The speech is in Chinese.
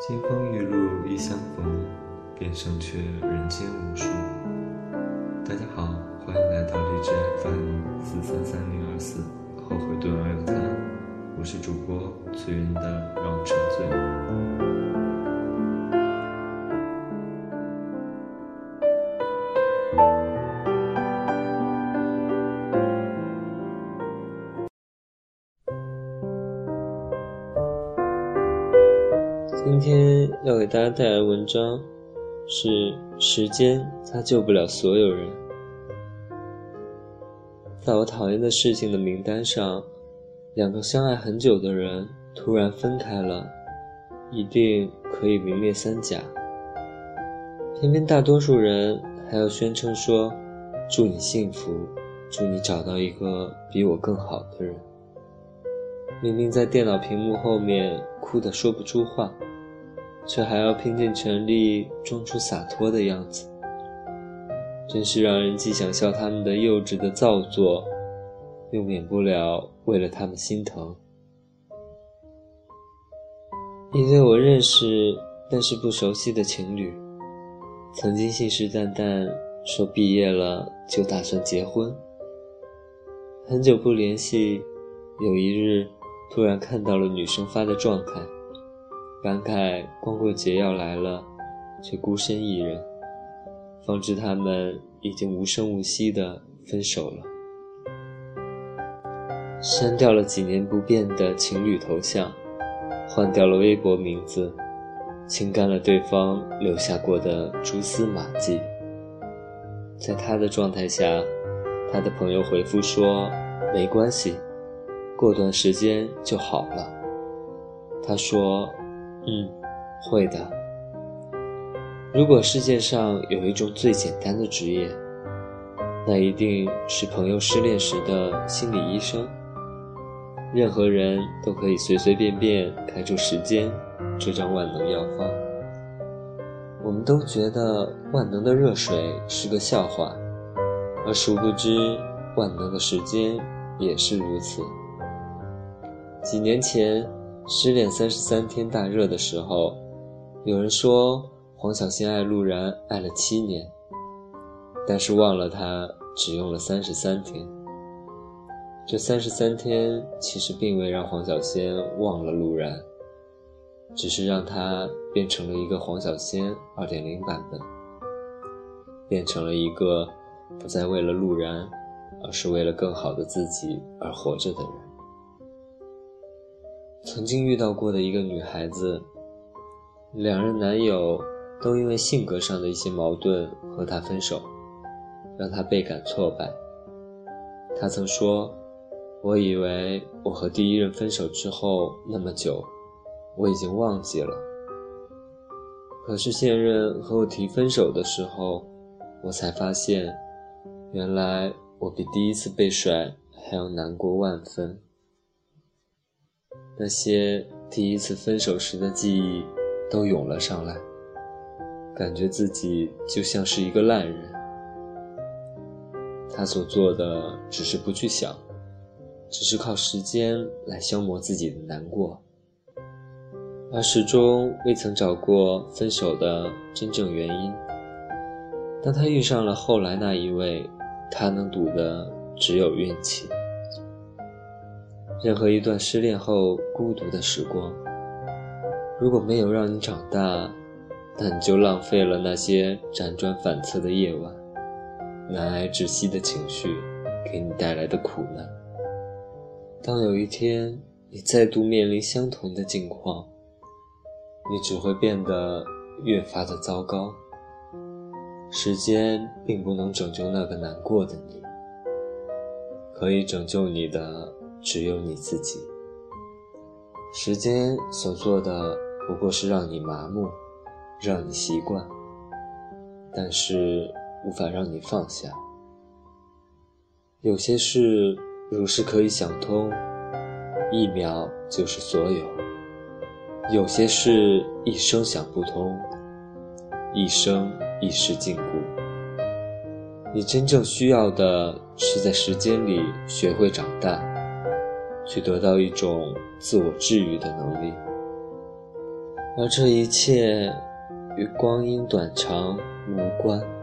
金风玉露一相逢，便胜却人间无数。大家好，欢迎来到荔枝 FM 四三三零二四，后悔顿而有他，我是主播崔云的让我今天要给大家带来的文章是：时间它救不了所有人。在我讨厌的事情的名单上，两个相爱很久的人突然分开了，一定可以名列三甲。偏偏大多数人还要宣称说：“祝你幸福，祝你找到一个比我更好的人。”明明在电脑屏幕后面哭得说不出话。却还要拼尽全力装出洒脱的样子，真是让人既想笑他们的幼稚的造作，又免不了为了他们心疼。一对我认识但是不熟悉的情侣，曾经信誓旦旦说毕业了就打算结婚。很久不联系，有一日突然看到了女生发的状态。感慨光棍节要来了，却孤身一人，方知他们已经无声无息的分手了。删掉了几年不变的情侣头像，换掉了微博名字，清干了对方留下过的蛛丝马迹。在他的状态下，他的朋友回复说：“没关系，过段时间就好了。”他说。嗯，会的。如果世界上有一种最简单的职业，那一定是朋友失恋时的心理医生。任何人都可以随随便便开出时间这张万能药方。我们都觉得万能的热水是个笑话，而殊不知万能的时间也是如此。几年前。失恋三十三天大热的时候，有人说黄小仙爱陆然爱了七年，但是忘了他只用了三十三天。这三十三天其实并未让黄小仙忘了陆然，只是让他变成了一个黄小仙二点零版本，变成了一个不再为了陆然，而是为了更好的自己而活着的人。曾经遇到过的一个女孩子，两任男友都因为性格上的一些矛盾和她分手，让她倍感挫败。她曾说：“我以为我和第一任分手之后那么久，我已经忘记了。可是现任和我提分手的时候，我才发现，原来我比第一次被甩还要难过万分。”那些第一次分手时的记忆都涌了上来，感觉自己就像是一个烂人。他所做的只是不去想，只是靠时间来消磨自己的难过，而始终未曾找过分手的真正原因。当他遇上了后来那一位，他能赌的只有运气。任何一段失恋后孤独的时光，如果没有让你长大，那你就浪费了那些辗转反侧的夜晚，难挨窒息的情绪给你带来的苦难。当有一天你再度面临相同的境况，你只会变得越发的糟糕。时间并不能拯救那个难过的你，可以拯救你的。只有你自己。时间所做的不过是让你麻木，让你习惯，但是无法让你放下。有些事如是可以想通，一秒就是所有；有些事一生想不通，一生一世禁锢。你真正需要的是在时间里学会长大。去得到一种自我治愈的能力。而这一切与光阴短长无关。